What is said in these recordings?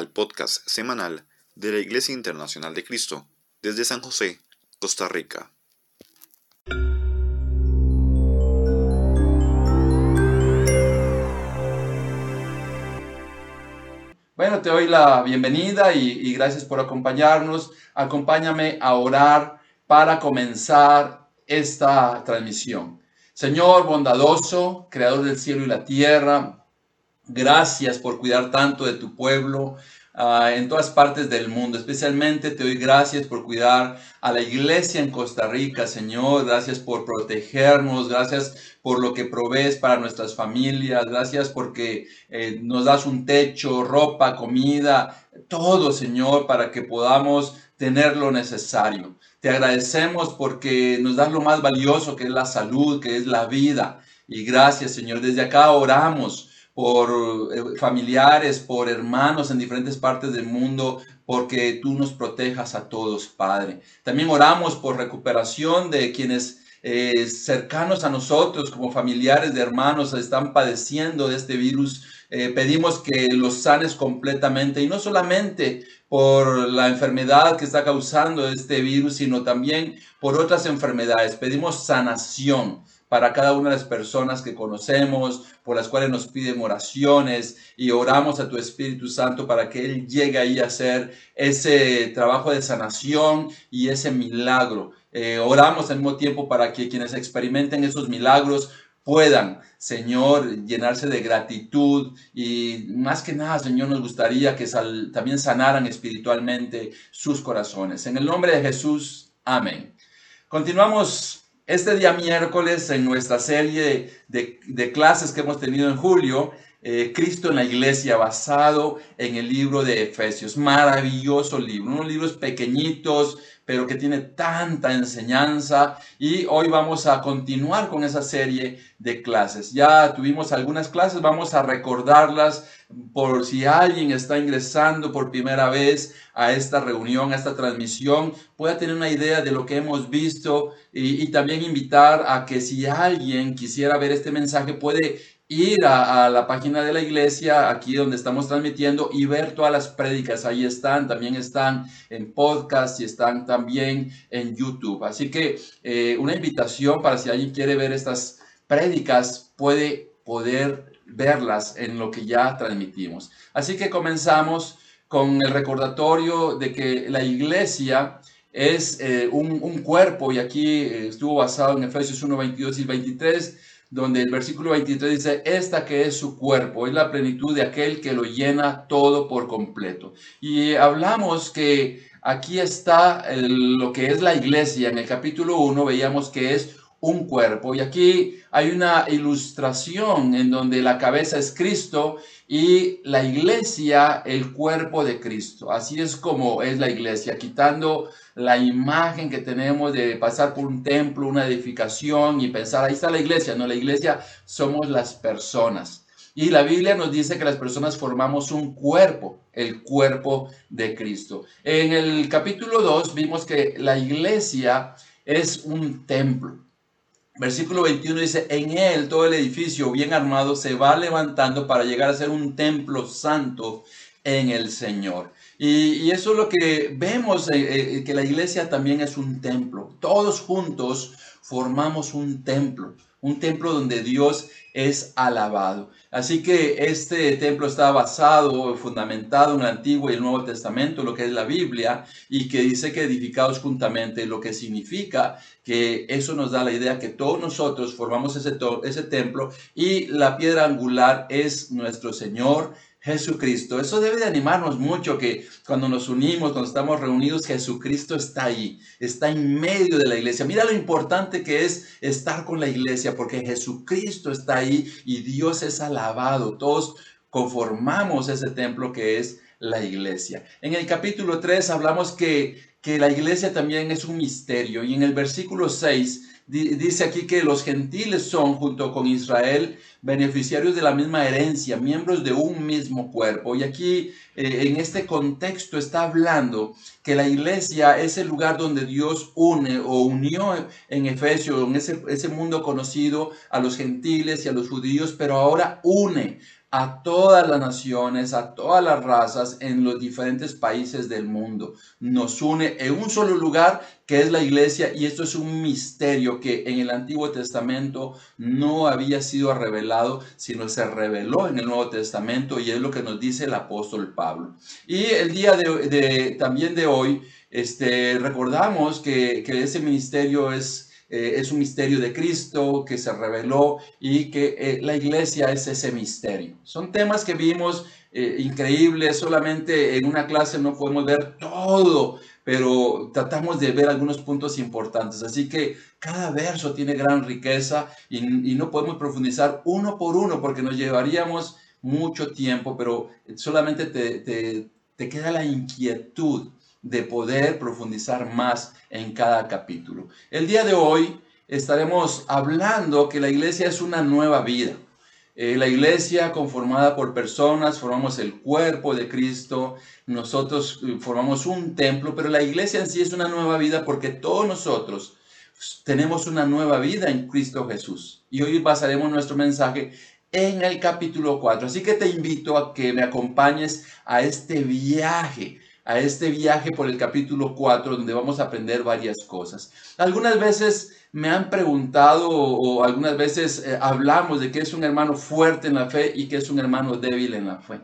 al podcast semanal de la Iglesia Internacional de Cristo desde San José, Costa Rica. Bueno, te doy la bienvenida y, gracias por acompañarnos. Acompáñame a orar para comenzar esta transmisión. Señor bondadoso, creador del cielo y la tierra, gracias por cuidar tanto de tu pueblo. Ah, en todas partes del mundo. Especialmente te doy gracias por cuidar a la iglesia en Costa Rica, Señor. Gracias por protegernos. Gracias por lo que provees para nuestras familias. Gracias porque eh, nos das un techo, ropa, comida, todo, Señor, para que podamos tener lo necesario. Te agradecemos porque nos das lo más valioso que es la salud, que es la vida. Y gracias, Señor. Desde acá oramos por eh, familiares, por hermanos en diferentes partes del mundo, porque tú nos protejas a todos, Padre. También oramos por recuperación de quienes eh, cercanos a nosotros, como familiares de hermanos, están padeciendo de este virus. Eh, pedimos que los sanes completamente y no solamente por la enfermedad que está causando este virus, sino también por otras enfermedades. Pedimos sanación para cada una de las personas que conocemos, por las cuales nos piden oraciones y oramos a tu Espíritu Santo para que Él llegue ahí a hacer ese trabajo de sanación y ese milagro. Eh, oramos al mismo tiempo para que quienes experimenten esos milagros puedan, Señor, llenarse de gratitud y más que nada, Señor, nos gustaría que también sanaran espiritualmente sus corazones. En el nombre de Jesús, amén. Continuamos este día miércoles, en nuestra serie de, clases que hemos tenido en julio, eh, Cristo en la iglesia, basado en el libro de Efesios. Maravilloso libro, unos libros pequeñitos, pero que tiene tanta enseñanza. Y hoy vamos a continuar con esa serie de clases. Ya tuvimos algunas clases, vamos a recordarlas por si alguien está ingresando por primera vez a esta reunión, a esta transmisión, pueda tener una idea de lo que hemos visto y, también invitar a que si alguien quisiera ver este mensaje puede ir a, la página de la iglesia, aquí donde estamos transmitiendo, y ver todas las prédicas. Ahí están, también están en podcast y están también en YouTube. Así que eh, una invitación para si alguien quiere ver estas prédicas, puede poder verlas en lo que ya transmitimos. Así que comenzamos con el recordatorio de que la iglesia es eh, un, cuerpo y aquí eh, estuvo basado en Efesios 1, 22 y 23, donde el versículo 23 dice, esta que es su cuerpo, es la plenitud de aquel que lo llena todo por completo. Y hablamos que aquí está lo que es la iglesia. En el capítulo 1 veíamos que es un cuerpo. Y aquí hay una ilustración en donde la cabeza es Cristo y la iglesia el cuerpo de Cristo. Así es como es la iglesia, quitando la imagen que tenemos de pasar por un templo, una edificación y pensar, ahí está la iglesia. No, la iglesia somos las personas. Y la Biblia nos dice que las personas formamos un cuerpo, el cuerpo de Cristo. En el capítulo 2 vimos que la iglesia es un templo. Versículo 21 dice, en él todo el edificio bien armado se va levantando para llegar a ser un templo santo en el Señor. Y, eso es lo que vemos, eh, eh, que la iglesia también es un templo. Todos juntos formamos un templo, un templo donde Dios es alabado. Así que este templo está basado, fundamentado en el Antiguo y el Nuevo Testamento, lo que es la Biblia, y que dice que edificados juntamente, lo que significa que eso nos da la idea que todos nosotros formamos ese, ese templo y la piedra angular es nuestro Señor Jesucristo. Eso debe de animarnos mucho que cuando nos unimos, cuando estamos reunidos, Jesucristo está ahí, está en medio de la iglesia. Mira lo importante que es estar con la iglesia, porque Jesucristo está ahí y Dios es alabado. Todos conformamos ese templo que es la iglesia. En el capítulo 3 hablamos que, que la iglesia también es un misterio y en el versículo 6 dice aquí que los gentiles son, junto con Israel, beneficiarios de la misma herencia, miembros de un mismo cuerpo. Y aquí, eh, en este contexto, está hablando que la iglesia es el lugar donde Dios une o unió en Efesios, en ese, ese mundo conocido, a los gentiles y a los judíos, pero ahora une a todas las naciones, a todas las razas en los diferentes países del mundo. Nos une en un solo lugar que es la iglesia y esto es un misterio que en el Antiguo Testamento no había sido revelado, sino se reveló en el Nuevo Testamento y es lo que nos dice el apóstol Pablo. Y el día de, también de hoy, este, recordamos que, que ese ministerio es eh, es un misterio de Cristo que se reveló y que eh, la iglesia es ese misterio. Son temas que vimos eh, increíbles, solamente en una clase no podemos ver todo, pero tratamos de ver algunos puntos importantes. Así que cada verso tiene gran riqueza y, no podemos profundizar uno por uno porque nos llevaríamos mucho tiempo, pero solamente te, te queda la inquietud de poder profundizar más en cada capítulo. El día de hoy estaremos hablando que la iglesia es una nueva vida. Eh, la iglesia conformada por personas, formamos el cuerpo de Cristo, nosotros eh, formamos un templo, pero la iglesia en sí es una nueva vida porque todos nosotros tenemos una nueva vida en Cristo Jesús. Y hoy basaremos nuestro mensaje en el capítulo 4. Así que te invito a que me acompañes a este viaje a este viaje por el capítulo 4 donde vamos a aprender varias cosas. Algunas veces me han preguntado o, algunas veces eh, hablamos de que es un hermano fuerte en la fe y que es un hermano débil en la fe.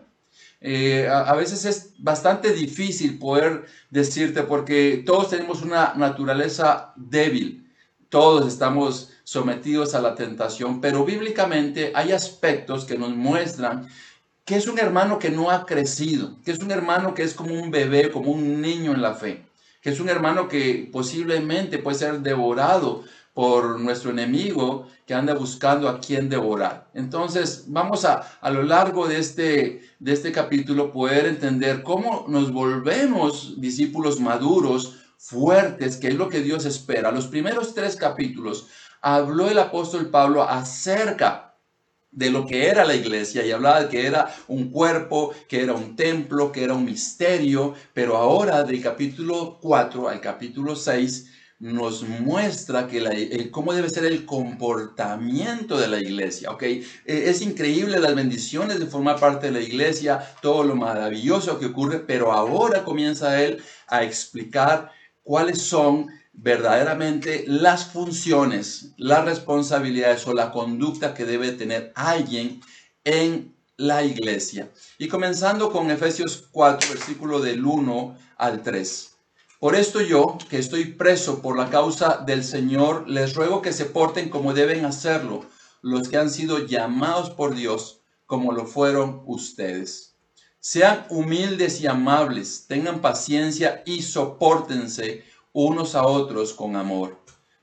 Eh, a, veces es bastante difícil poder decirte porque todos tenemos una naturaleza débil, todos estamos sometidos a la tentación, pero bíblicamente hay aspectos que nos muestran que es un hermano que no ha crecido, que es un hermano que es como un bebé, como un niño en la fe, que es un hermano que posiblemente puede ser devorado por nuestro enemigo que anda buscando a quien devorar. Entonces, vamos a a lo largo de este, de este capítulo poder entender cómo nos volvemos discípulos maduros, fuertes, que es lo que Dios espera. Los primeros tres capítulos habló el apóstol Pablo acerca de lo que era la iglesia y hablaba de que era un cuerpo, que era un templo, que era un misterio, pero ahora del capítulo 4 al capítulo 6 nos muestra que cómo debe ser el comportamiento de la iglesia, ¿ok? E, es increíble las bendiciones de formar parte de la iglesia, todo lo maravilloso que ocurre, pero ahora comienza él a explicar cuáles son verdaderamente las funciones, las responsabilidades o la conducta que debe tener alguien en la iglesia. Y comenzando con Efesios 4, versículo del 1 al 3. Por esto yo, que estoy preso por la causa del Señor, les ruego que se porten como deben hacerlo los que han sido llamados por Dios, como lo fueron ustedes. Sean humildes y amables, tengan paciencia y soportense unos a otros con amor.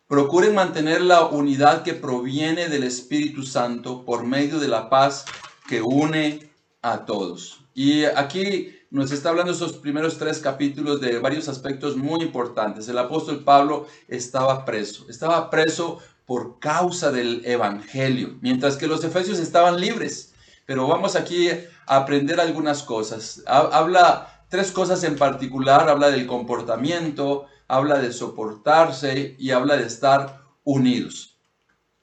Procuren mantener la unidad que proviene del Espíritu Santo por medio de la paz que une a todos. Y aquí nos está hablando esos primeros tres capítulos de varios aspectos muy importantes. El apóstol Pablo estaba preso, estaba preso por causa del Evangelio, mientras que los efesios estaban libres. Pero vamos aquí a aprender algunas cosas. Habla tres cosas en particular, habla del comportamiento, habla de soportarse y habla de estar unidos.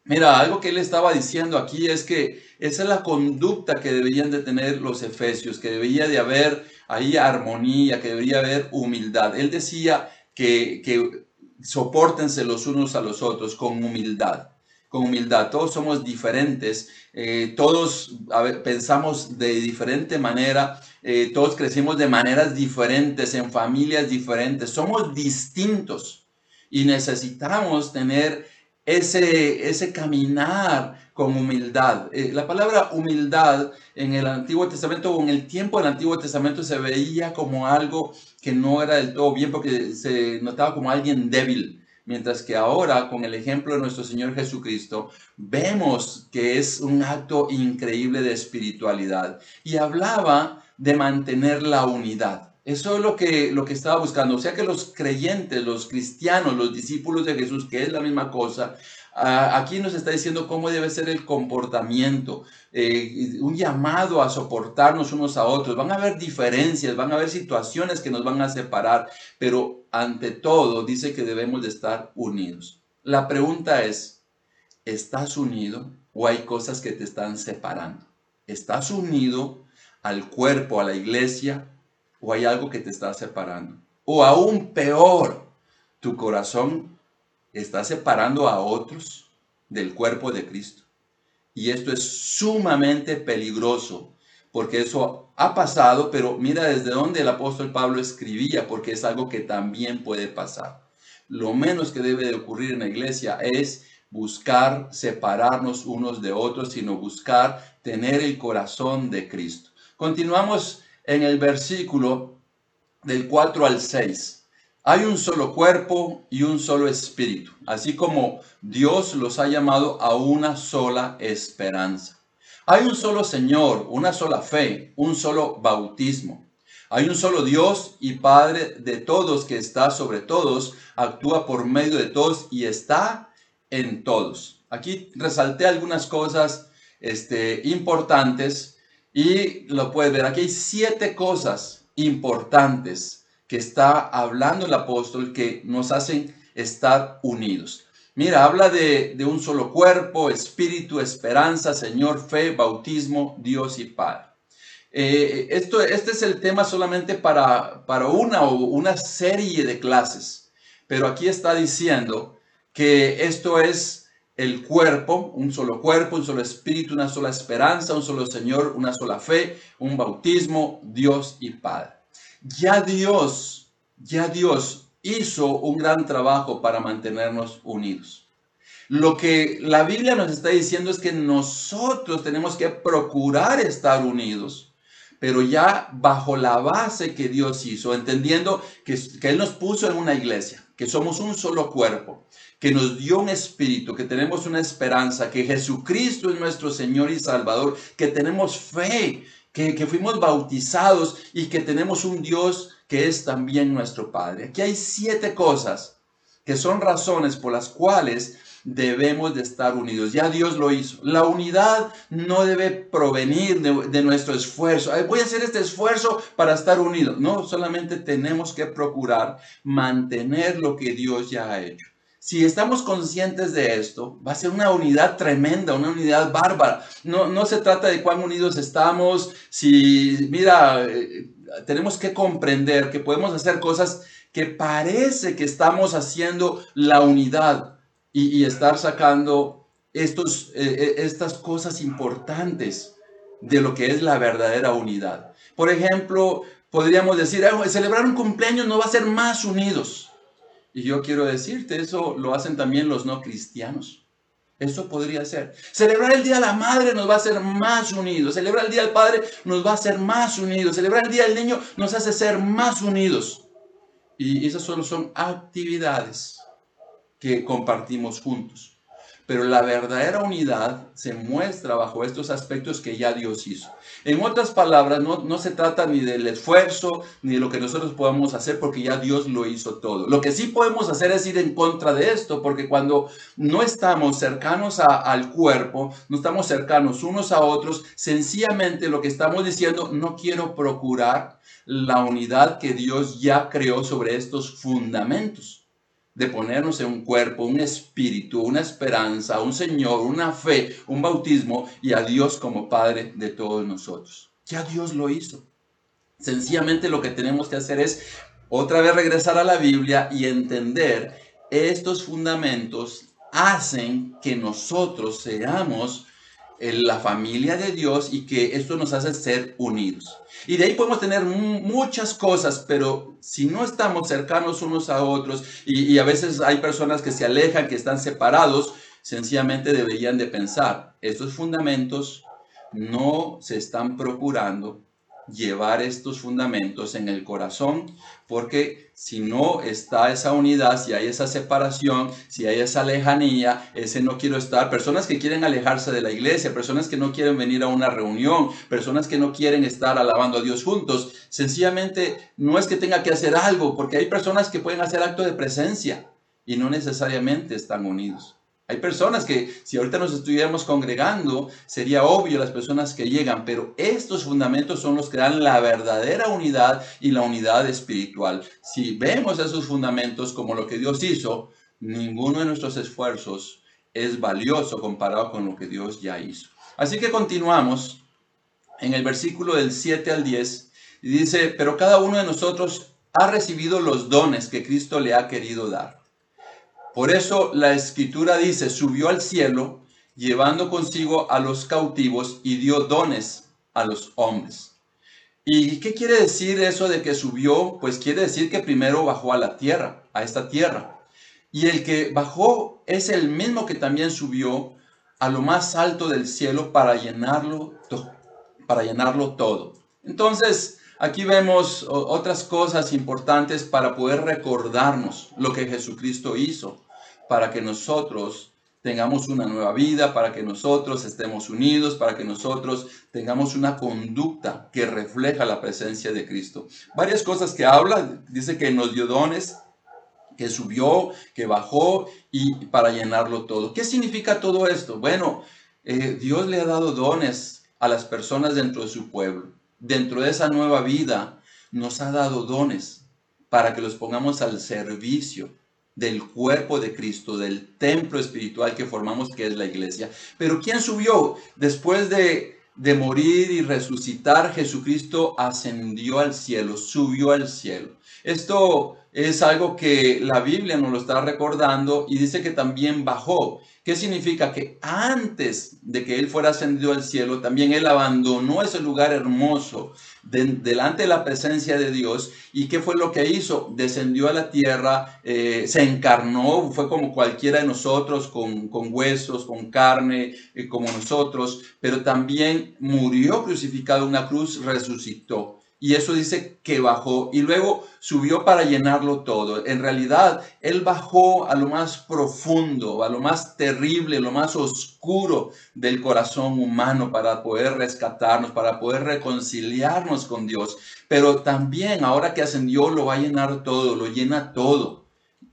Mira, algo que él estaba diciendo aquí es que esa es la conducta que deberían de tener los efesios, que debería de haber ahí armonía, que debería haber humildad. Él decía que, que soportense los unos a los otros con humildad con humildad. Todos somos diferentes, eh, todos pensamos de diferente manera, eh, todos crecimos de maneras diferentes, en familias diferentes, somos distintos y necesitamos tener ese, ese caminar con humildad. Eh, la palabra humildad en el Antiguo Testamento o en el tiempo del Antiguo Testamento se veía como algo que no era del todo bien porque se notaba como alguien débil Mientras que ahora, con el ejemplo de nuestro Señor Jesucristo, vemos que es un acto increíble de espiritualidad. Y hablaba de mantener la unidad. Eso es lo que, lo que estaba buscando. O sea que los creyentes, los cristianos, los discípulos de Jesús, que es la misma cosa, aquí nos está diciendo cómo debe ser el comportamiento, eh, un llamado a soportarnos unos a otros. Van a haber diferencias, van a haber situaciones que nos van a separar, pero ante todo dice que debemos de estar unidos. La pregunta es, ¿estás unido o hay cosas que te están separando? ¿Estás unido al cuerpo, a la iglesia, o hay algo que te está separando? O aún peor, tu corazón está separando a otros del cuerpo de Cristo. Y esto es sumamente peligroso, porque eso ha pasado, pero mira desde dónde el apóstol Pablo escribía, porque es algo que también puede pasar. Lo menos que debe de ocurrir en la iglesia es buscar separarnos unos de otros, sino buscar tener el corazón de Cristo. Continuamos en el versículo del 4 al 6. Hay un solo cuerpo y un solo espíritu, así como Dios los ha llamado a una sola esperanza. Hay un solo Señor, una sola fe, un solo bautismo. Hay un solo Dios y Padre de todos que está sobre todos, actúa por medio de todos y está en todos. Aquí resalté algunas cosas este, importantes y lo puedes ver. Aquí hay siete cosas importantes que está hablando el apóstol que nos hacen estar unidos. Mira, habla de, un solo cuerpo, espíritu, esperanza, Señor, fe, bautismo, Dios y Padre. Eh, esto, este es el tema solamente para, para una o una serie de clases, pero aquí está diciendo que esto es el cuerpo, un solo cuerpo, un solo espíritu, una sola esperanza, un solo Señor, una sola fe, un bautismo, Dios y Padre. Ya Dios, ya Dios hizo un gran trabajo para mantenernos unidos. Lo que la Biblia nos está diciendo es que nosotros tenemos que procurar estar unidos, pero ya bajo la base que Dios hizo, entendiendo que, que Él nos puso en una iglesia, que somos un solo cuerpo, que nos dio un espíritu, que tenemos una esperanza, que Jesucristo es nuestro Señor y Salvador, que tenemos fe, que, fuimos bautizados y que tenemos un Dios que es también nuestro Padre. Aquí hay siete cosas que son razones por las cuales debemos de estar unidos. Ya Dios lo hizo. La unidad no debe provenir de, nuestro esfuerzo. Voy a hacer este esfuerzo para estar unidos. No, solamente tenemos que procurar mantener lo que Dios ya ha hecho. Si estamos conscientes de esto, va a ser una unidad tremenda, una unidad bárbara. No, no se trata de cuán unidos estamos, si, mira, eh, tenemos que comprender que podemos hacer cosas que parece que estamos haciendo la unidad y, estar sacando estos, eh, eh, estas cosas importantes de lo que es la verdadera unidad. Por ejemplo, podríamos decir, celebrar un cumpleaños no va a ser más unidos. Y yo quiero decirte, eso lo hacen también los no cristianos. Eso podría ser. Celebrar el Día de la Madre nos va a hacer más unidos. Celebrar el Día del Padre nos va a hacer más unidos. Celebrar el Día del Niño nos hace ser más unidos. Y esas solo son actividades que compartimos juntos. Pero la verdadera unidad se muestra bajo estos aspectos que ya Dios hizo. En otras palabras, no, se trata ni del esfuerzo ni de lo que nosotros podamos hacer porque ya Dios lo hizo todo. Lo que sí podemos hacer es ir en contra de esto porque cuando no estamos cercanos al cuerpo, no estamos cercanos unos a otros, sencillamente lo que estamos diciendo, no quiero procurar la unidad que Dios ya creó sobre estos fundamentos de ponernos en un cuerpo, un espíritu, una esperanza, un Señor, una fe, un bautismo y a Dios como Padre de todos nosotros. Ya Dios lo hizo. Sencillamente lo que tenemos que hacer es otra vez regresar a la Biblia y entender estos fundamentos hacen que nosotros seamos la familia de Dios y que esto nos hace ser unidos. Y de ahí podemos tener muchas cosas, pero si no estamos cercanos unos a otros y, a veces hay personas que se alejan, que están separados, sencillamente deberían de pensar, estos fundamentos no se están procurando llevar estos fundamentos en el corazón, porque si no está esa unidad, si hay esa separación, si hay esa lejanía, ese no quiero estar, personas que quieren alejarse de la iglesia, personas que no quieren venir a una reunión, personas que no quieren estar alabando a Dios juntos, sencillamente no es que tenga que hacer algo, porque hay personas que pueden hacer acto de presencia y no necesariamente están unidos. Hay personas que si ahorita nos estuviéramos congregando, sería obvio las personas que llegan, pero estos fundamentos son los que dan la verdadera unidad y la unidad espiritual. Si vemos esos fundamentos como lo que Dios hizo, ninguno de nuestros esfuerzos es valioso comparado con lo que Dios ya hizo. Así que continuamos en el versículo del 7 al 10, y dice, pero cada uno de nosotros ha recibido los dones que Cristo le ha querido dar. Por eso la escritura dice, subió al cielo, llevando consigo a los cautivos y dio dones a los hombres. ¿Y qué quiere decir eso de que subió? Pues quiere decir que primero bajó a la tierra, a esta tierra. Y el que bajó es el mismo que también subió a lo más alto del cielo para llenarlo, para llenarlo todo. Entonces, aquí vemos otras cosas importantes para poder recordarnos lo que Jesucristo hizo, para que nosotros tengamos una nueva vida, para que nosotros estemos unidos, para que nosotros tengamos una conducta que refleja la presencia de Cristo. Varias cosas que habla, dice que nos dio dones, que subió, que bajó y para llenarlo todo. ¿Qué significa todo esto? Bueno, eh, Dios le ha dado dones a las personas dentro de su pueblo. Dentro de esa nueva vida nos ha dado dones para que los pongamos al servicio del cuerpo de Cristo, del templo espiritual que formamos, que es la iglesia. Pero ¿quién subió? Después de, de morir y resucitar, Jesucristo ascendió al cielo, subió al cielo. Esto es algo que la Biblia nos lo está recordando y dice que también bajó. ¿Qué significa? Que antes de que Él fuera ascendido al cielo, también Él abandonó ese lugar hermoso delante de la presencia de Dios. ¿Y qué fue lo que hizo? Descendió a la tierra, eh, se encarnó, fue como cualquiera de nosotros, con, huesos, con carne, eh, como nosotros, pero también murió crucificado en una cruz, resucitó y eso dice que bajó y luego subió para llenarlo todo. En realidad, Él bajó a lo más profundo, a lo más terrible, lo más oscuro del corazón humano para poder rescatarnos, para poder reconciliarnos con Dios. Pero también, ahora que ascendió, lo va a llenar todo, lo llena todo.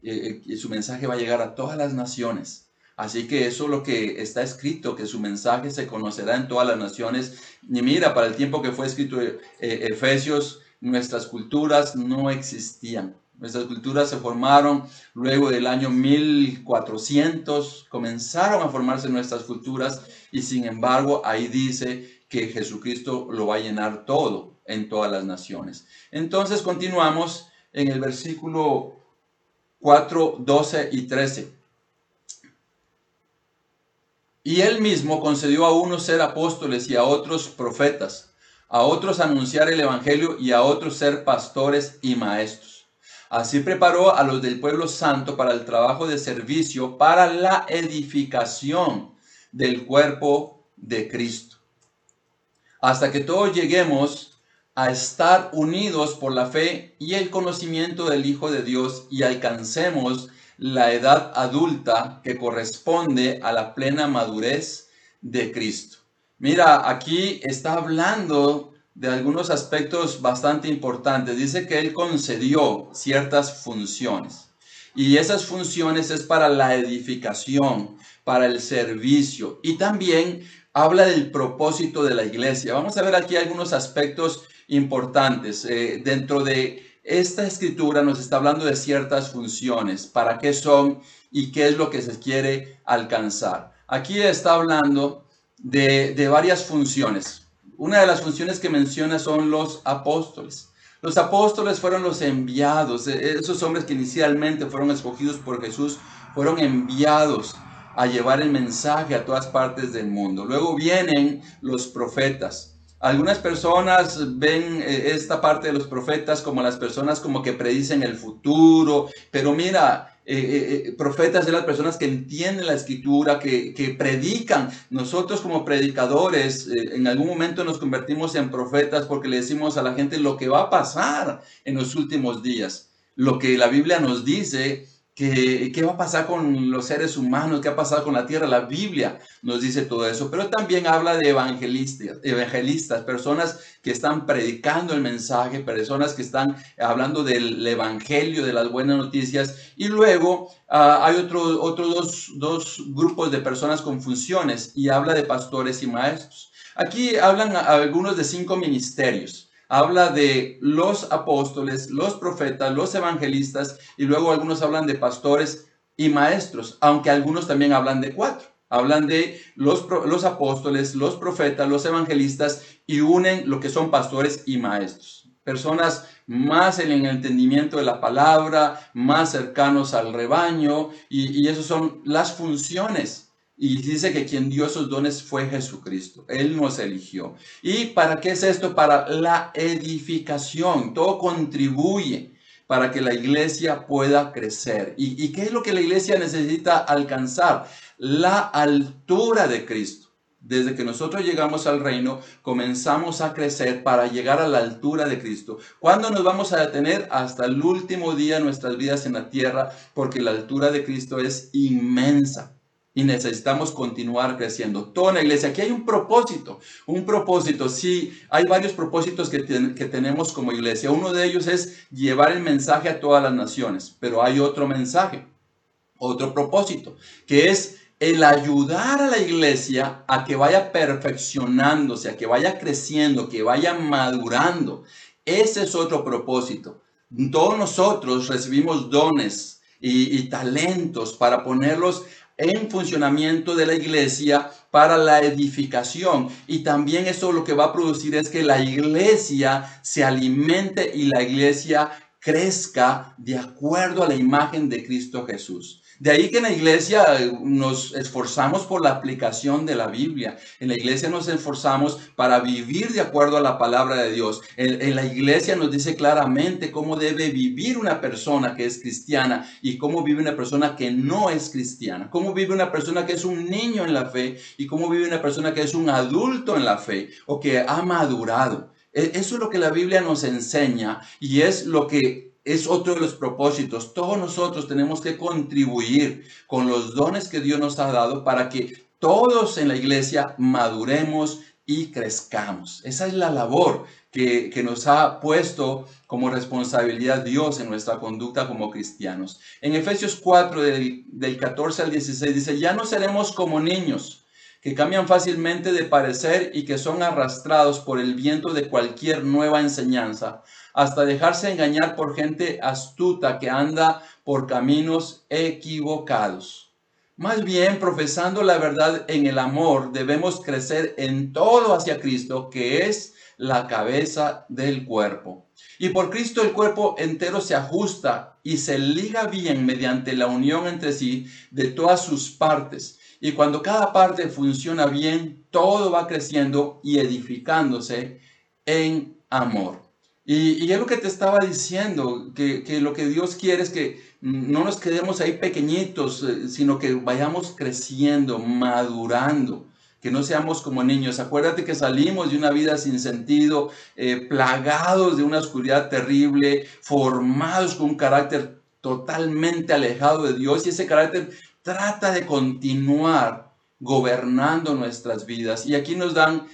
Eh, y su mensaje va a llegar a todas las naciones. Así que eso es lo que está escrito, que su mensaje se conocerá en todas las naciones. Y mira, para el tiempo que fue escrito eh, Efesios, nuestras culturas no existían. Nuestras culturas se formaron luego del año 1400, comenzaron a formarse nuestras culturas y sin embargo ahí dice que Jesucristo lo va a llenar todo en todas las naciones. Entonces continuamos en el versículo 4, 12 y 13. Y él mismo concedió a unos ser apóstoles y a otros profetas, a otros anunciar el Evangelio y a otros ser pastores y maestros. Así preparó a los del pueblo santo para el trabajo de servicio, para la edificación del cuerpo de Cristo. Hasta que todos lleguemos a estar unidos por la fe y el conocimiento del Hijo de Dios y alcancemos la edad adulta que corresponde a la plena madurez de Cristo. Mira, aquí está hablando de algunos aspectos bastante importantes. Dice que Él concedió ciertas funciones. Y esas funciones es para la edificación, para el servicio. Y también habla del propósito de la iglesia. Vamos a ver aquí algunos aspectos importantes. Eh, dentro de esta escritura nos está hablando de ciertas funciones, para qué son y qué es lo que se quiere alcanzar. Aquí está hablando de, varias funciones. Una de las funciones que menciona son los apóstoles. Los apóstoles fueron los enviados, e, esos hombres que inicialmente fueron escogidos por Jesús, fueron enviados a llevar el mensaje a todas partes del mundo. Luego vienen los profetas. Algunas personas ven eh, esta parte de los profetas como las personas como que predicen el futuro, pero mira, eh, eh, profetas de las personas que entienden la escritura, que, que predican. Nosotros como predicadores en algún momento nos convertimos en profetas porque le decimos a la gente lo que va a pasar en los últimos días. Lo que la Biblia nos dice ¿Qué, va a pasar con los seres humanos? ¿Qué ha pasado con la tierra? La Biblia nos dice todo eso, pero también habla de evangelistas, evangelistas, personas que están predicando el mensaje, personas que están hablando del evangelio, de las buenas noticias, y luego ah, hay otros otro dos, dos grupos de personas con funciones y habla de pastores y maestros. Aquí hablan algunos de cinco ministerios habla de los apóstoles, los profetas, los evangelistas y luego algunos hablan de pastores y maestros, aunque algunos también hablan de cuatro. Hablan de los, los apóstoles, los profetas, los evangelistas y unen lo que son pastores y maestros. Personas más en el entendimiento de la palabra, más cercanos al rebaño y, y esas son las funciones y dice que quien dio esos dones fue Jesucristo. Él nos eligió. ¿Y para qué es esto? Para la edificación. Todo contribuye para que la iglesia pueda crecer. ¿Y, qué es lo que la iglesia necesita alcanzar? La altura de Cristo. Desde que nosotros llegamos al reino, comenzamos a crecer para llegar a la altura de Cristo. ¿Cuándo nos vamos a detener? Hasta el último día de nuestras vidas en la tierra, porque la altura de Cristo es inmensa y necesitamos continuar creciendo. Toda la iglesia, aquí hay un propósito, un propósito, sí, hay varios propósitos que, que tenemos como iglesia. Uno de ellos es llevar el mensaje a todas las naciones, pero hay otro mensaje, otro propósito, que es el ayudar a la iglesia a que vaya perfeccionándose, a que vaya creciendo, que vaya madurando. Ese es otro propósito. Todos nosotros recibimos dones y, y talentos para ponerlos en funcionamiento de la iglesia para la edificación. Y también eso lo que va a producir es que la iglesia se alimente y la iglesia crezca de acuerdo a la imagen de Cristo Jesús. De ahí que en la iglesia eh, nos esforzamos por la aplicación de la Biblia. En la iglesia nos esforzamos para vivir de acuerdo a la palabra de Dios. En, la iglesia nos dice claramente cómo debe vivir una persona que es cristiana y cómo vive una persona que no es cristiana. Cómo vive una persona que es un niño en la fe y cómo vive una persona que es un adulto en la fe o que ha madurado. E, eso es lo que la Biblia nos enseña y es lo que es otro de los propósitos. Todos nosotros tenemos que contribuir con los dones que Dios nos ha dado para que todos en la iglesia maduremos y crezcamos. Esa es la labor que, nos ha puesto como responsabilidad Dios en nuestra conducta como cristianos. En Efesios 4, del, del 14 al 16, dice, ya no seremos como niños que cambian fácilmente de parecer y que son arrastrados por el viento de cualquier nueva enseñanza hasta dejarse engañar por gente astuta que anda por caminos equivocados. Más bien, profesando la verdad en el amor, debemos crecer en todo hacia Cristo, que es la cabeza del cuerpo. Y por Cristo el cuerpo entero se ajusta y se liga bien mediante la unión entre sí de todas sus partes. Y cuando cada parte funciona bien, todo va creciendo y edificándose en amor. Y, es lo que te estaba diciendo, que, lo que Dios quiere es que no nos quedemos ahí pequeñitos, eh, sino que vayamos creciendo, madurando, que no seamos como niños. Acuérdate que salimos de una vida sin sentido, eh, plagados de una oscuridad terrible, formados con un carácter totalmente alejado de Dios y ese carácter trata de continuar gobernando nuestras vidas. Y aquí nos dan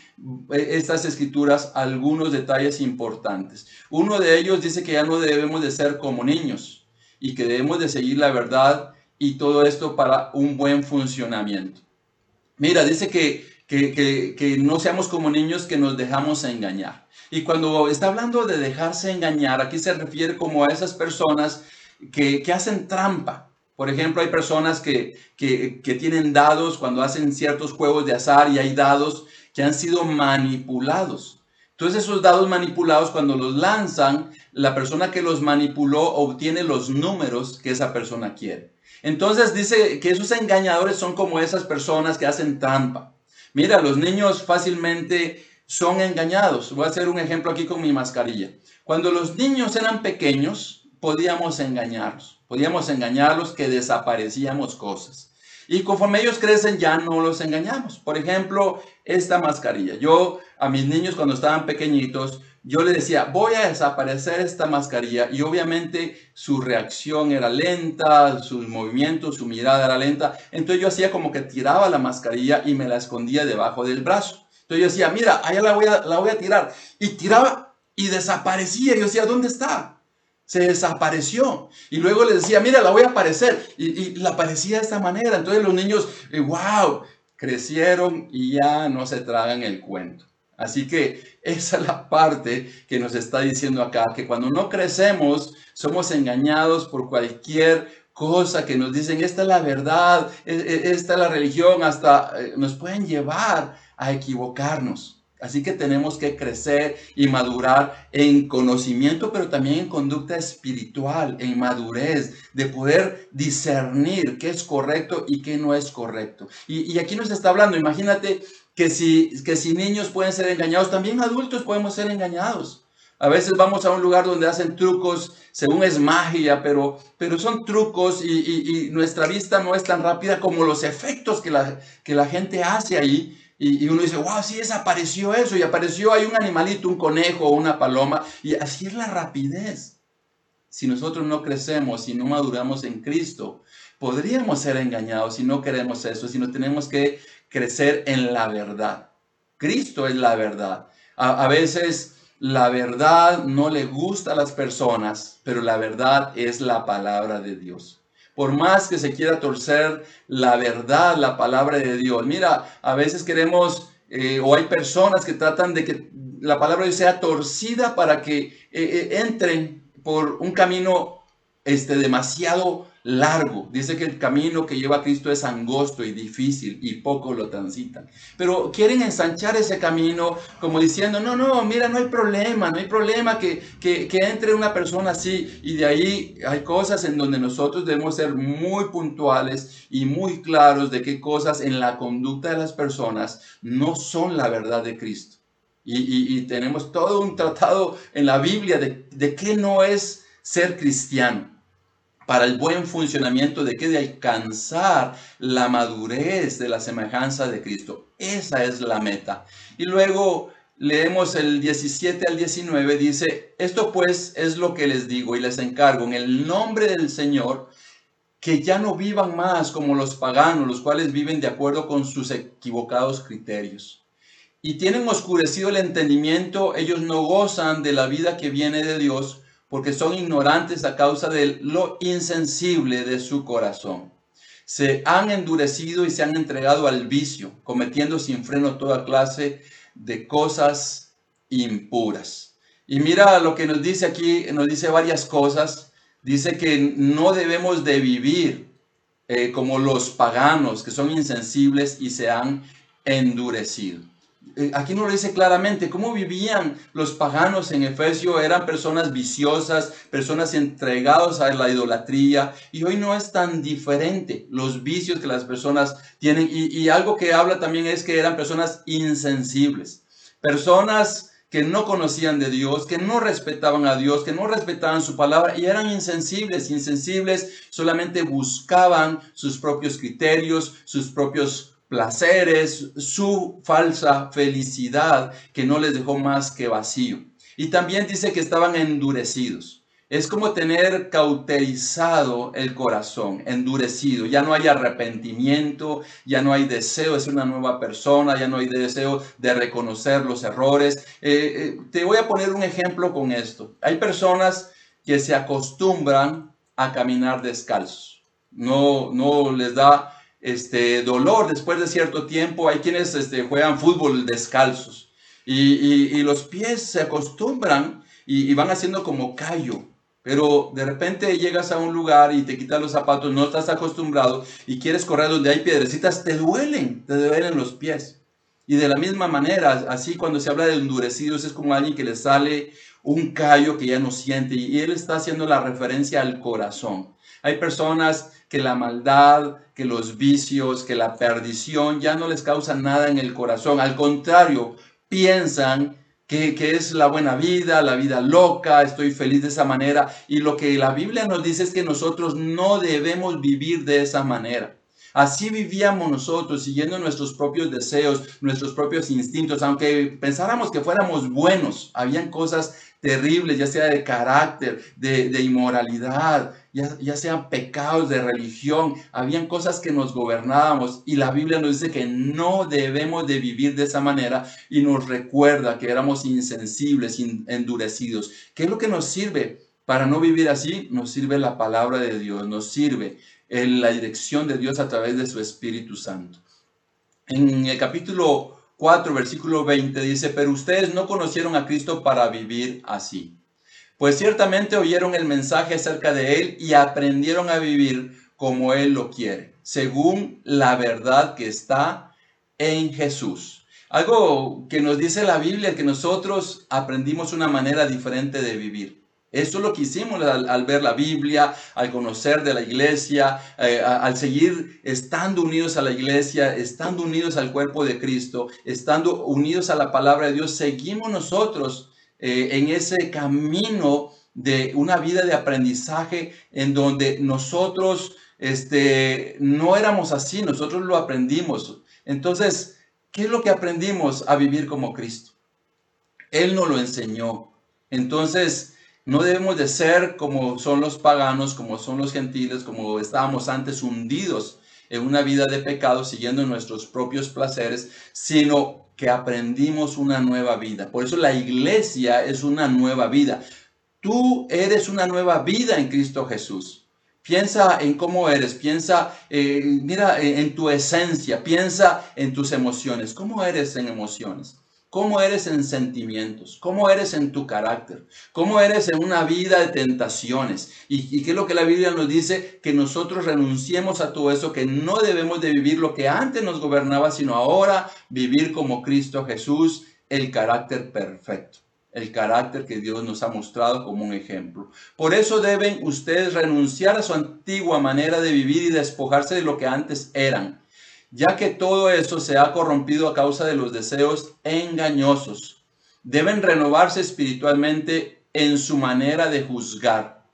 eh, estas escrituras algunos detalles importantes. Uno de ellos dice que ya no debemos de ser como niños y que debemos de seguir la verdad y todo esto para un buen funcionamiento. Mira, dice que, que, no seamos como niños que nos dejamos engañar. Y cuando está hablando de dejarse engañar, aquí se refiere como a esas personas que, que hacen trampa, por ejemplo, hay personas que, tienen dados cuando hacen ciertos juegos de azar y hay dados que han sido manipulados. Entonces esos dados manipulados cuando los lanzan, la persona que los manipuló obtiene los números que esa persona quiere. Entonces dice que esos engañadores son como esas personas que hacen trampa. Mira, los niños fácilmente son engañados. Voy a hacer un ejemplo aquí con mi mascarilla. Cuando los niños eran pequeños, podíamos engañarlos. Podíamos engañarlos que desaparecíamos cosas. Y conforme ellos crecen ya no los engañamos. Por ejemplo, esta mascarilla. Yo a mis niños cuando estaban pequeñitos, yo les decía, voy a desaparecer esta mascarilla. Y obviamente su reacción era lenta, sus movimientos, su mirada era lenta. Entonces yo hacía como que tiraba la mascarilla y me la escondía debajo del brazo. Entonces yo decía, mira, allá la voy a, la voy a tirar. Y tiraba y desaparecía. Yo decía, ¿dónde está? Se desapareció. Y luego le decía, mira, la voy a aparecer. Y, la aparecía de esta manera. Entonces los niños, wow, crecieron y ya no se tragan el cuento. Así que esa es la parte que nos está diciendo acá, que cuando no crecemos somos engañados por cualquier cosas que nos dicen, esta es la verdad, e, e, esta es la religión, hasta eh, nos pueden llevar a equivocarnos. Así que tenemos que crecer y madurar en conocimiento, pero también en conducta espiritual, en madurez, de poder discernir qué es correcto y qué no es correcto. Y, aquí nos está hablando, imagínate que si, que si niños pueden ser engañados, también adultos podemos ser engañados. A veces vamos a un lugar donde hacen trucos, según es magia, pero, pero son trucos y, nuestra vista no es tan rápida como los efectos que la, que la gente hace ahí. Y, uno dice, wow, sí desapareció eso. Y apareció ahí un animalito, un conejo una paloma. Y así es la rapidez. Si nosotros no crecemos, si no maduramos en Cristo, podríamos ser engañados si no queremos eso, si no tenemos que crecer en la verdad. Cristo es la verdad. A veces la verdad no le gusta a las personas, pero la verdad es la palabra de Dios por más que se quiera torcer la verdad, la palabra de Dios. Mira, a veces queremos, eh, o hay personas que tratan de que la palabra de Dios sea torcida para que eh, eh, entren por un camino este, demasiado largo. Dice que el camino que lleva a Cristo es angosto y difícil y poco lo transitan. Pero quieren ensanchar ese camino como diciendo, no, no, mira, no hay problema, no hay problema que, que, entre una persona así. Y de ahí hay cosas en donde nosotros debemos ser muy puntuales y muy claros de qué cosas en la conducta de las personas no son la verdad de Cristo. Y, y, tenemos todo un tratado en la Biblia de, de qué no es ser cristiano para el buen funcionamiento de que de alcanzar la madurez de la semejanza de Cristo. Esa es la meta. Y luego leemos el 17 al 19, dice, esto pues es lo que les digo y les encargo en el nombre del Señor, que ya no vivan más como los paganos, los cuales viven de acuerdo con sus equivocados criterios. Y tienen oscurecido el entendimiento, ellos no gozan de la vida que viene de Dios, porque son ignorantes a causa de lo insensible de su corazón. Se han endurecido y se han entregado al vicio, cometiendo sin freno toda clase de cosas impuras. Y mira lo que nos dice aquí, nos dice varias cosas. Dice que no debemos de vivir eh, como los paganos, que son insensibles y se han endurecido. Eh, aquí no lo dice claramente, cómo vivían los paganos en Efesio, eran personas viciosas, personas entregadas a la idolatría, y hoy no es tan diferente los vicios que las personas tienen, y, algo que habla también es que eran personas insensibles, personas que no conocían de Dios, que no respetaban a Dios, que no respetaban su palabra y eran insensibles, insensibles, solamente buscaban sus propios criterios, sus propios placeres, su falsa felicidad que no les dejó más que vacío. Y también dice que estaban endurecidos. Es como tener cauterizado el corazón, endurecido. Ya no hay arrepentimiento, ya no hay deseo de ser una nueva persona, ya no hay deseo de reconocer los errores. Eh, eh, te voy a poner un ejemplo con esto. Hay personas que se acostumbran a caminar descalzos. No, no les da este, dolor después de cierto tiempo. Hay quienes este, juegan fútbol descalzos y, los pies se acostumbran y, van haciendo como callo. Pero de repente llegas a un lugar y te quitas los zapatos, no estás acostumbrado y quieres correr donde hay piedrecitas, te duelen, te duelen los pies. Y de la misma manera, así cuando se habla de endurecidos, es como alguien que le sale un callo que ya no siente y él está haciendo la referencia al corazón. Hay personas que la maldad, que los vicios, que la perdición ya no les causan nada en el corazón. Al contrario, piensan que, es la buena vida, la vida loca, estoy feliz de esa manera. Y lo que la Biblia nos dice es que nosotros no debemos vivir de esa manera. Así vivíamos nosotros, siguiendo nuestros propios deseos, nuestros propios instintos, aunque pensáramos que fuéramos buenos, habían cosas terribles, ya sea de carácter, de, inmoralidad, ya, sean pecados de religión, habían cosas que nos gobernábamos y la Biblia nos dice que no debemos de vivir de esa manera y nos recuerda que éramos insensibles, endurecidos. ¿Qué es lo que nos sirve para no vivir así? Nos sirve la palabra de Dios, nos sirve en la dirección de Dios a través de su Espíritu Santo. En el capítulo 4, versículo 20 dice, pero ustedes no conocieron a Cristo para vivir así. pues ciertamente oyeron el mensaje acerca de Él y aprendieron a vivir como Él lo quiere, según la verdad que está en Jesús. Algo que nos dice la Biblia, que nosotros aprendimos una manera diferente de vivir. Eso es lo que hicimos al, ver la Biblia, al conocer de la iglesia, eh, al seguir estando unidos a la iglesia, estando unidos al cuerpo de Cristo, estando unidos a la palabra de Dios. Seguimos nosotros eh, en ese camino de una vida de aprendizaje en donde nosotros este, no éramos así, nosotros lo aprendimos. Entonces, ¿qué es lo que aprendimos a vivir como Cristo? Él nos lo enseñó. Entonces, no debemos de ser como son los paganos, como son los gentiles, como estábamos antes hundidos en una vida de pecado, siguiendo nuestros propios placeres, sino que aprendimos una nueva vida. Por eso la iglesia es una nueva vida. Tú eres una nueva vida en Cristo Jesús. Piensa en cómo eres, piensa, eh, mira en tu esencia, piensa en tus emociones. ¿Cómo eres en emociones? Cómo eres en sentimientos, cómo eres en tu carácter, cómo eres en una vida de tentaciones. Y, qué es lo que la Biblia nos dice, que nosotros renunciemos a todo eso, que no debemos de vivir lo que antes nos gobernaba, sino ahora vivir como Cristo Jesús, el carácter perfecto el carácter que Dios nos ha mostrado como un ejemplo. Por eso deben ustedes renunciar a su antigua manera de vivir y despojarse de lo que antes eran ya que todo eso se ha corrompido a causa de los deseos engañosos. Deben renovarse espiritualmente en su manera de juzgar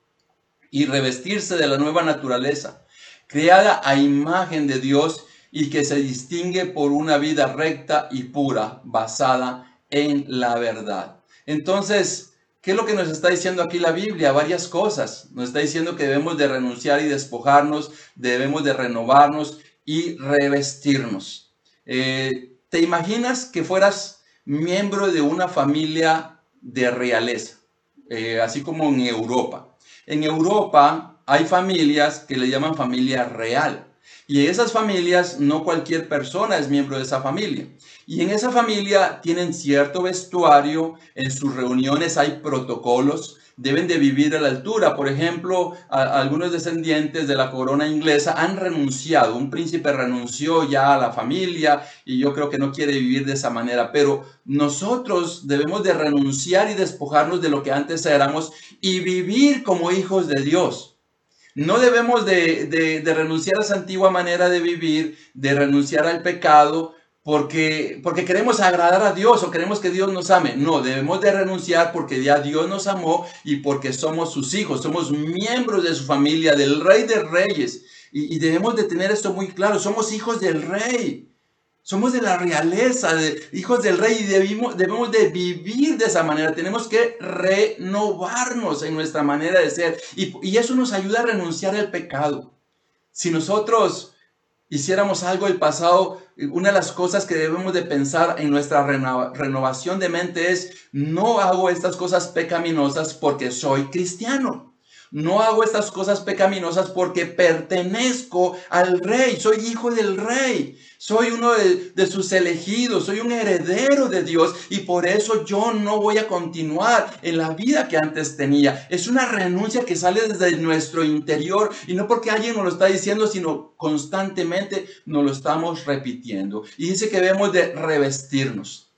y revestirse de la nueva naturaleza, creada a imagen de Dios y que se distingue por una vida recta y pura, basada en la verdad. Entonces, ¿qué es lo que nos está diciendo aquí la Biblia? Varias cosas. Nos está diciendo que debemos de renunciar y despojarnos, debemos de renovarnos y revestirnos. Eh, ¿Te imaginas que fueras miembro de una familia de realeza, eh, así como en Europa? En Europa hay familias que le llaman familia real. Y en esas familias no cualquier persona es miembro de esa familia. Y en esa familia tienen cierto vestuario, en sus reuniones hay protocolos, deben de vivir a la altura. Por ejemplo, algunos descendientes de la corona inglesa han renunciado. Un príncipe renunció ya a la familia y yo creo que no quiere vivir de esa manera. Pero nosotros debemos de renunciar y despojarnos de lo que antes éramos y vivir como hijos de Dios. No debemos de, de renunciar a esa antigua manera de vivir, de renunciar al pecado, porque, porque queremos agradar a Dios o queremos que Dios nos ame. No, debemos de renunciar porque ya Dios nos amó y porque somos sus hijos, somos miembros de su familia, del rey de reyes. Y, debemos de tener esto muy claro, somos hijos del rey. Somos de la realeza, de, hijos del rey y debemos, debemos de vivir de esa manera. Tenemos que renovarnos en nuestra manera de ser y, y eso nos ayuda a renunciar al pecado. Si nosotros hiciéramos algo del pasado, una de las cosas que debemos de pensar en nuestra renovación de mente es, no hago estas cosas pecaminosas porque soy cristiano. No hago estas cosas pecaminosas porque pertenezco al rey, soy hijo del rey, soy uno de, sus elegidos, soy un heredero de Dios y por eso yo no voy a continuar en la vida que antes tenía. Es una renuncia que sale desde nuestro interior y no porque alguien nos lo está diciendo, sino constantemente nos lo estamos repitiendo. Y dice que debemos de revestirnos.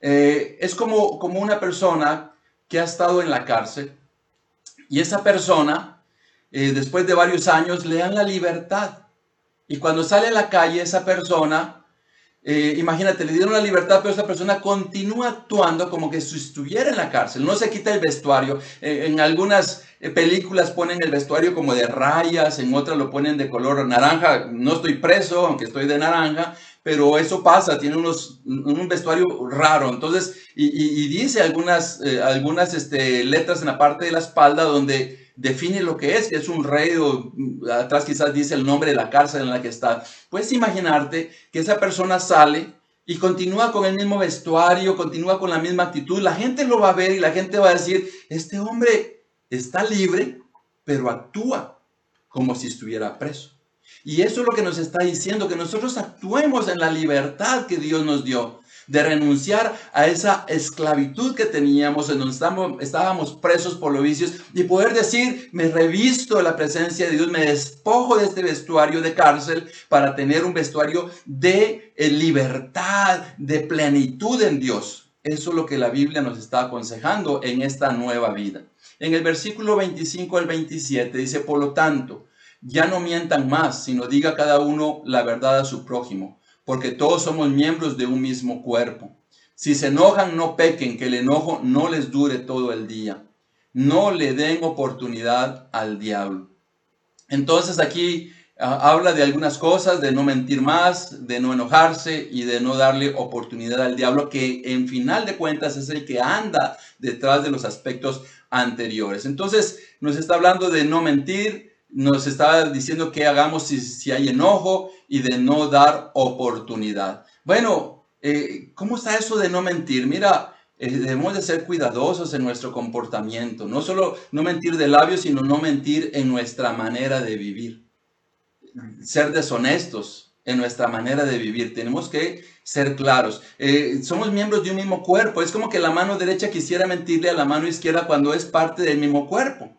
Eh, es como, como una persona que ha estado en la cárcel y esa persona, eh, después de varios años, le dan la libertad. Y cuando sale a la calle, esa persona, eh, imagínate, le dieron la libertad, pero esa persona continúa actuando como que si estuviera en la cárcel. No se quita el vestuario. Eh, en algunas películas ponen el vestuario como de rayas, en otras lo ponen de color naranja. No estoy preso, aunque estoy de naranja, pero eso pasa, tiene unos, un vestuario raro. Entonces, y, dice algunas, eh, algunas este, letras en la parte de la espalda donde define lo que es, que es un rey, o mm, atrás quizás dice el nombre de la cárcel en la que está. Puedes imaginarte que esa persona sale y continúa con el mismo vestuario, continúa con la misma actitud. La gente lo va a ver y la gente va a decir, este hombre está libre, pero actúa como si estuviera preso. Y eso es lo que nos está diciendo, que nosotros actuemos en la libertad que Dios nos dio. de renunciar a esa esclavitud que teníamos, en donde estábamos, presos por los vicios, y poder decir, me revisto de la presencia de Dios, me despojo de este vestuario de cárcel para tener un vestuario de eh, libertad, de plenitud en Dios. Eso es lo que la Biblia nos está aconsejando en esta nueva vida. En el versículo 25 al 27 dice, por lo tanto, ya no mientan más, sino diga cada uno la verdad a su prójimo porque todos somos miembros de un mismo cuerpo. Si se enojan, no pequen, que el enojo no les dure todo el día. No le den oportunidad al diablo. Entonces aquí ah, habla de algunas cosas, de no mentir más, de no enojarse y de no darle oportunidad al diablo, que en final de cuentas es el que anda detrás de los aspectos anteriores. Entonces nos está hablando de no mentir, nos está diciendo que hagamos si, hay enojo y de no dar oportunidad. Bueno, eh, ¿cómo está eso de no mentir? Mira, eh, debemos de ser cuidadosos en nuestro comportamiento. No solo no mentir de labios, sino no mentir en nuestra manera de vivir. Ser deshonestos en nuestra manera de vivir. Tenemos que ser claros. Eh, somos miembros de un mismo cuerpo. Es como que la mano derecha quisiera mentirle a la mano izquierda cuando es parte del mismo cuerpo.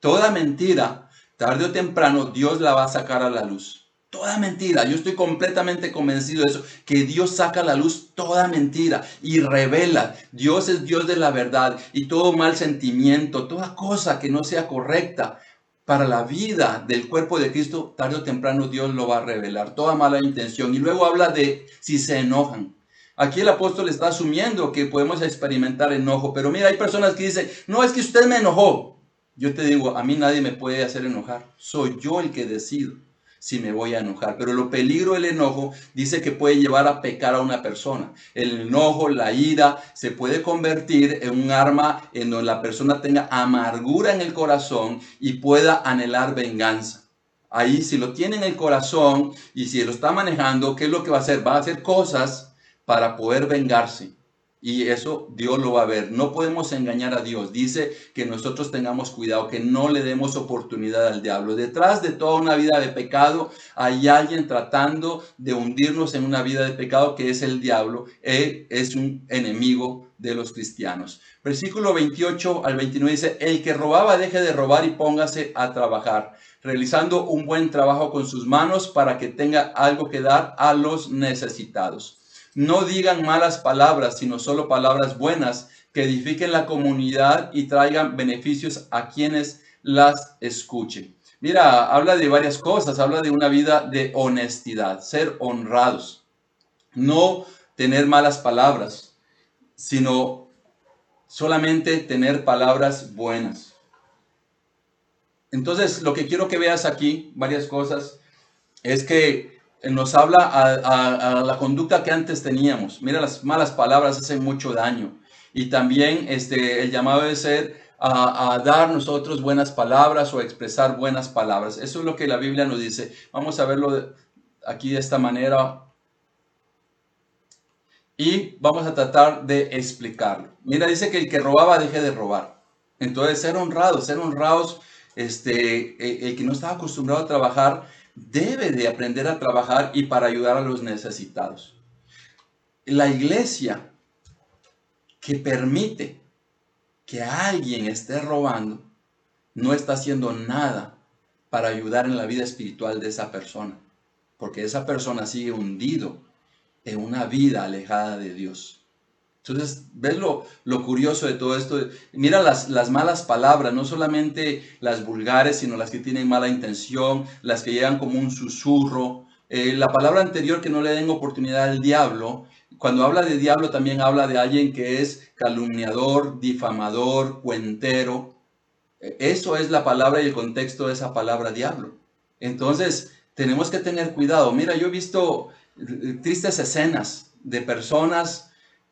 Toda mentira tarde o temprano Dios la va a sacar a la luz. Toda mentira, yo estoy completamente convencido de eso, que Dios saca a la luz toda mentira y revela. Dios es Dios de la verdad y todo mal sentimiento, toda cosa que no sea correcta para la vida del cuerpo de Cristo, tarde o temprano Dios lo va a revelar, toda mala intención. Y luego habla de si se enojan. Aquí el apóstol está asumiendo que podemos experimentar enojo, pero mira, hay personas que dicen, no es que usted me enojó, yo te digo, a mí nadie me puede hacer enojar. Soy yo el que decido si me voy a enojar. Pero lo peligro del enojo dice que puede llevar a pecar a una persona. El enojo, la ira, se puede convertir en un arma en donde la persona tenga amargura en el corazón y pueda anhelar venganza. Ahí si lo tiene en el corazón y si lo está manejando, ¿qué es lo que va a hacer? Va a hacer cosas para poder vengarse. Y eso Dios lo va a ver. No podemos engañar a Dios. Dice que nosotros tengamos cuidado, que no le demos oportunidad al diablo. Detrás de toda una vida de pecado hay alguien tratando de hundirnos en una vida de pecado que es el diablo. Él es un enemigo de los cristianos. Versículo 28 al 29 dice, el que robaba deje de robar y póngase a trabajar, realizando un buen trabajo con sus manos para que tenga algo que dar a los necesitados no digan malas palabras, sino solo palabras buenas que edifiquen la comunidad y traigan beneficios a quienes las escuchen. Mira, habla de varias cosas, habla de una vida de honestidad, ser honrados, no tener malas palabras, sino solamente tener palabras buenas. Entonces, lo que quiero que veas aquí, varias cosas, es que nos habla a, la conducta que antes teníamos. Mira, las malas palabras hacen mucho daño. Y también este, el llamado de ser a, dar nosotros buenas palabras o expresar buenas palabras. Eso es lo que la Biblia nos dice. Vamos a verlo aquí de esta manera. Y vamos a tratar de explicarlo. Mira, dice que el que robaba deje de robar. Entonces, ser honrados, ser honrados, este, el que no estaba acostumbrado a trabajar, debe de aprender a trabajar y para ayudar a los necesitados. La iglesia que permite que alguien esté robando no está haciendo nada para ayudar en la vida espiritual de esa persona, porque esa persona sigue hundido en una vida alejada de Dios. Entonces, ¿ves lo, curioso de todo esto? Mira las, las, malas palabras, no solamente las vulgares, sino las que tienen mala intención, las que llegan como un susurro. Eh, la palabra anterior, que no le den oportunidad al diablo, cuando habla de diablo también habla de alguien que es calumniador, difamador, cuentero. Eso es la palabra y el contexto de esa palabra diablo. Entonces, tenemos que tener cuidado. Mira, yo he visto eh, tristes escenas de personas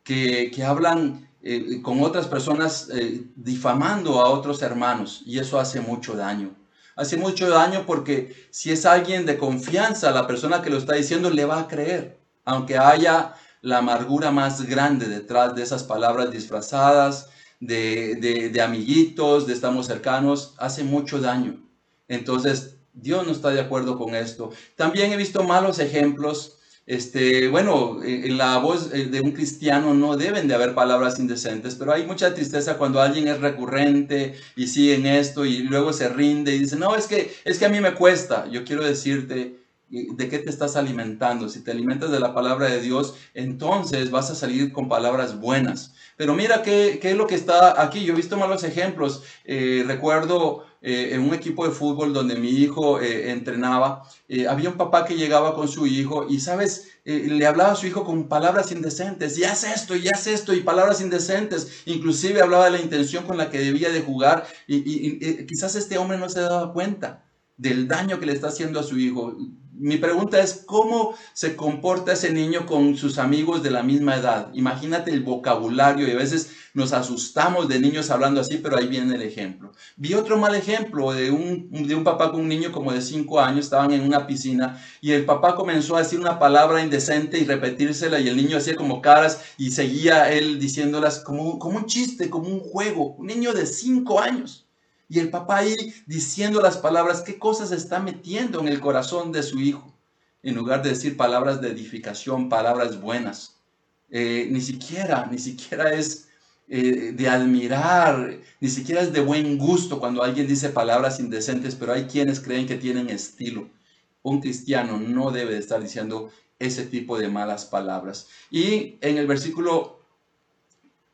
que, hablan eh, con otras personas eh, difamando a otros hermanos y eso hace mucho daño. Hace mucho daño porque si es alguien de confianza, la persona que lo está diciendo le va a creer, aunque haya la amargura más grande detrás de esas palabras disfrazadas, de, de amiguitos, de estamos cercanos, hace mucho daño. Entonces, Dios no está de acuerdo con esto. También he visto malos ejemplos Este, bueno, en la voz eh, de un cristiano no deben de haber palabras indecentes, pero hay mucha tristeza cuando alguien es recurrente y sigue en esto y luego se rinde y dice, no, es que, es que a mí me cuesta. Yo quiero decirte, ¿de qué te estás alimentando? Si te alimentas de la palabra de Dios, entonces vas a salir con palabras buenas. Pero mira qué, qué es lo que está aquí. Yo he visto malos ejemplos. Eh, recuerdo eh, en un equipo de fútbol donde mi hijo eh, entrenaba, había un papá que llegaba con su hijo y, ¿sabes? le hablaba a su hijo con palabras indecentes, y haz esto, y haz esto, y palabras indecentes. Inclusive hablaba de la intención con la que debía de jugar y quizás este hombre no se daba cuenta del daño que le está haciendo a su hijo mi pregunta es, ¿cómo se comporta ese niño con sus amigos de la misma edad? Imagínate el vocabulario y a veces nos asustamos de niños hablando así, pero ahí viene el ejemplo. Vi otro mal ejemplo de un, de un papá con un niño como de 5 años, estaban en una piscina y el papá comenzó a decir una palabra indecente y repetírsela y el niño hacía como caras y seguía él diciéndolas como, como un chiste, como un juego. Un niño de 5 años. Y el papá ahí diciendo las palabras, qué cosas está metiendo en el corazón de su hijo, en lugar de decir palabras de edificación, palabras buenas. Eh, ni siquiera, ni siquiera es eh, de admirar, ni siquiera es de buen gusto cuando alguien dice palabras indecentes, pero hay quienes creen que tienen estilo. Un cristiano no debe de estar diciendo ese tipo de malas palabras. Y en el versículo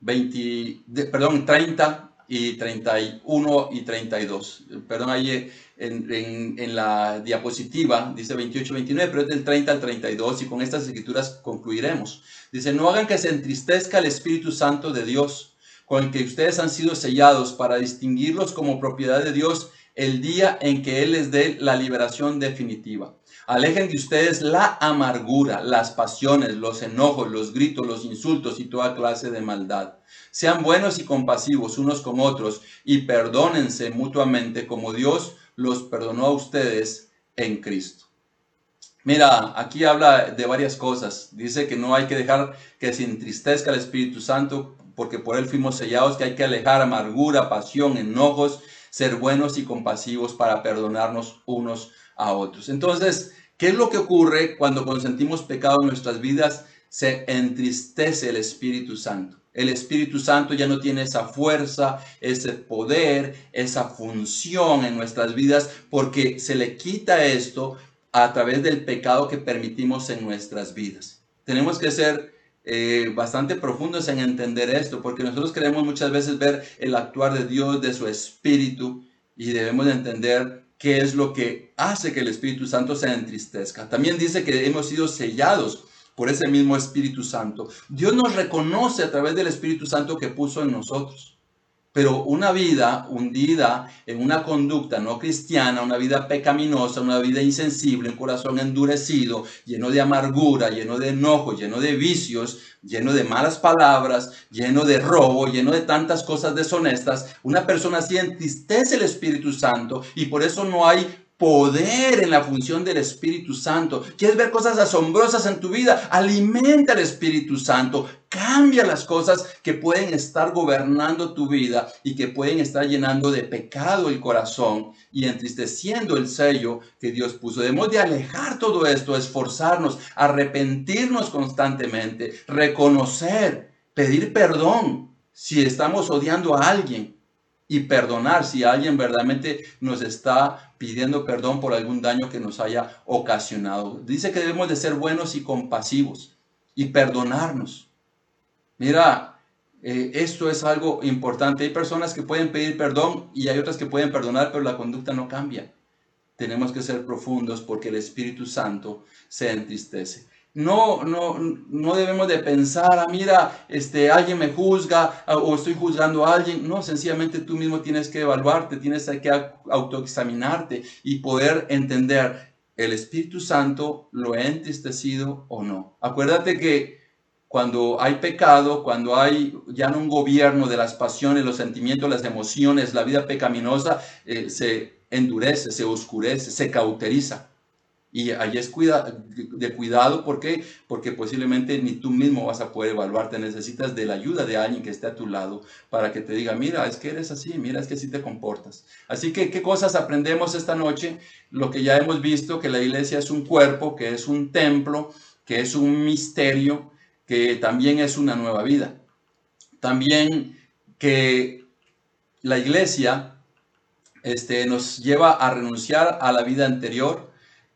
20, perdón, 30 y 31 y 32. Perdón, ahí en, en, la diapositiva dice 28, 29, pero es del 30 al 32 y con estas escrituras concluiremos. Dice, no hagan que se entristezca el Espíritu Santo de Dios, con el que ustedes han sido sellados para distinguirlos como propiedad de Dios el día en que Él les dé la liberación definitiva. Alejen de ustedes la amargura, las pasiones, los enojos, los gritos, los insultos y toda clase de maldad sean buenos y compasivos unos con otros y perdónense mutuamente como Dios los perdonó a ustedes en Cristo. Mira, aquí habla de varias cosas. Dice que no hay que dejar que se entristezca el Espíritu Santo porque por él fuimos sellados, que hay que alejar amargura, pasión, enojos, ser buenos y compasivos para perdonarnos unos a otros. Entonces, ¿qué es lo que ocurre cuando consentimos pecado en nuestras vidas? Se entristece el Espíritu Santo. El Espíritu Santo ya no tiene esa fuerza, ese poder, esa función en nuestras vidas porque se le quita esto a través del pecado que permitimos en nuestras vidas. Tenemos que ser eh, bastante profundos en entender esto porque nosotros queremos muchas veces ver el actuar de Dios, de su Espíritu y debemos de entender qué es lo que hace que el Espíritu Santo se entristezca. También dice que hemos sido sellados por ese mismo Espíritu Santo. Dios nos reconoce a través del Espíritu Santo que puso en nosotros. Pero una vida hundida en una conducta no cristiana, una vida pecaminosa, una vida insensible, un corazón endurecido, lleno de amargura, lleno de enojo, lleno de vicios, lleno de malas palabras, lleno de robo, lleno de tantas cosas deshonestas, una persona así entristece el Espíritu Santo y por eso no hay poder en la función del Espíritu Santo. ¿Quieres ver cosas asombrosas en tu vida? Alimenta al Espíritu Santo. Cambia las cosas que pueden estar gobernando tu vida y que pueden estar llenando de pecado el corazón y entristeciendo el sello que Dios puso. Debemos de alejar todo esto, esforzarnos, arrepentirnos constantemente, reconocer, pedir perdón si estamos odiando a alguien y perdonar si alguien verdaderamente nos está pidiendo perdón por algún daño que nos haya ocasionado. Dice que debemos de ser buenos y compasivos y perdonarnos. Mira, eh, esto es algo importante. Hay personas que pueden pedir perdón y hay otras que pueden perdonar, pero la conducta no cambia. Tenemos que ser profundos porque el Espíritu Santo se entristece. No, no, no debemos de pensar, ah, mira, este, alguien me juzga ah, o estoy juzgando a alguien. No, sencillamente tú mismo tienes que evaluarte, tienes que autoexaminarte y poder entender, ¿el Espíritu Santo lo ha entristecido o no? Acuérdate que cuando hay pecado, cuando hay ya no un gobierno de las pasiones, los sentimientos, las emociones, la vida pecaminosa, eh, se endurece, se oscurece, se cauteriza. Y ahí es cuida, de cuidado, ¿por qué? Porque posiblemente ni tú mismo vas a poder evaluarte, necesitas de la ayuda de alguien que esté a tu lado para que te diga, mira, es que eres así, mira, es que así te comportas. Así que, ¿qué cosas aprendemos esta noche? Lo que ya hemos visto, que la iglesia es un cuerpo, que es un templo, que es un misterio, que también es una nueva vida. También que la iglesia este, nos lleva a renunciar a la vida anterior,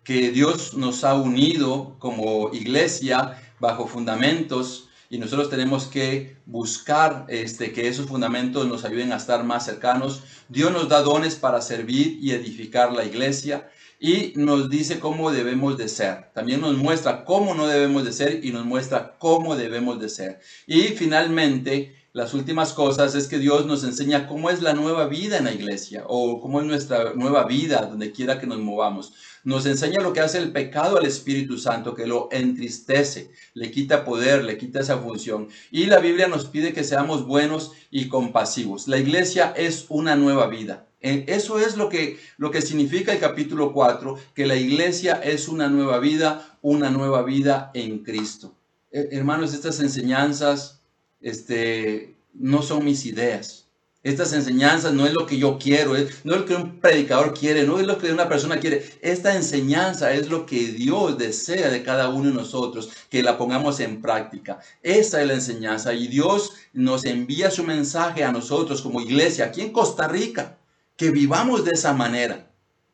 que Dios nos ha unido como iglesia bajo fundamentos y nosotros tenemos que buscar este, que esos fundamentos nos ayuden a estar más cercanos. Dios nos da dones para servir y edificar la iglesia y nos dice cómo debemos de ser. También nos muestra cómo no debemos de ser y nos muestra cómo debemos de ser. Y finalmente, las últimas cosas es que Dios nos enseña cómo es la nueva vida en la iglesia o cómo es nuestra nueva vida donde quiera que nos movamos. Nos enseña lo que hace el pecado al Espíritu Santo, que lo entristece, le quita poder, le quita esa función. Y la Biblia nos pide que seamos buenos y compasivos. La iglesia es una nueva vida. Eh, eso es lo que, lo que significa el capítulo 4, que la iglesia es una nueva vida, una nueva vida en Cristo. Eh, hermanos, estas enseñanzas este, no son mis ideas. Estas enseñanzas no es lo que yo quiero, no es lo que un predicador quiere, no es lo que una persona quiere. Esta enseñanza es lo que Dios desea de cada uno de nosotros, que la pongamos en práctica. Esa es la enseñanza y Dios nos envía su mensaje a nosotros como iglesia aquí en Costa Rica, que vivamos de esa manera.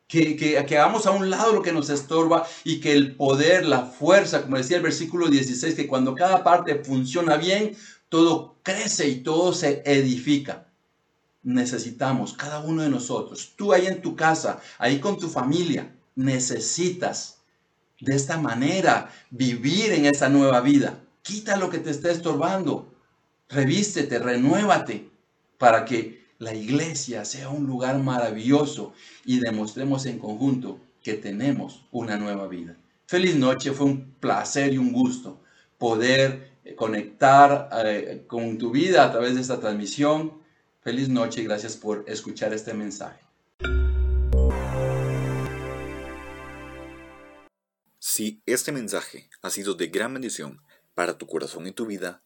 Que, que, que, hagamos a un lado lo que nos estorba y que el poder, la fuerza, como decía el versículo 16, que cuando cada parte funciona bien, todo crece y todo se edifica. Necesitamos, cada uno de nosotros, tú ahí en tu casa, ahí con tu familia, necesitas de esta manera vivir en esta nueva vida. Quita lo que te esté estorbando, revístete, renuévate para que la iglesia sea un lugar maravilloso y demostremos en conjunto que tenemos una nueva vida. Feliz noche, fue un placer y un gusto poder conectar eh, con tu vida a través de esta transmisión. Feliz noche y gracias por escuchar este mensaje. Si este mensaje ha sido de gran bendición para tu corazón y tu vida,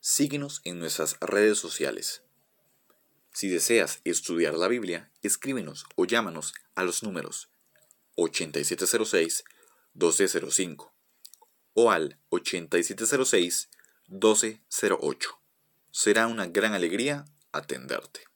síguenos en nuestras redes sociales. Si deseas estudiar la Biblia, escríbenos o llámanos a los números 8706-1205 o al 8706-1208. Será una gran alegría atenderte.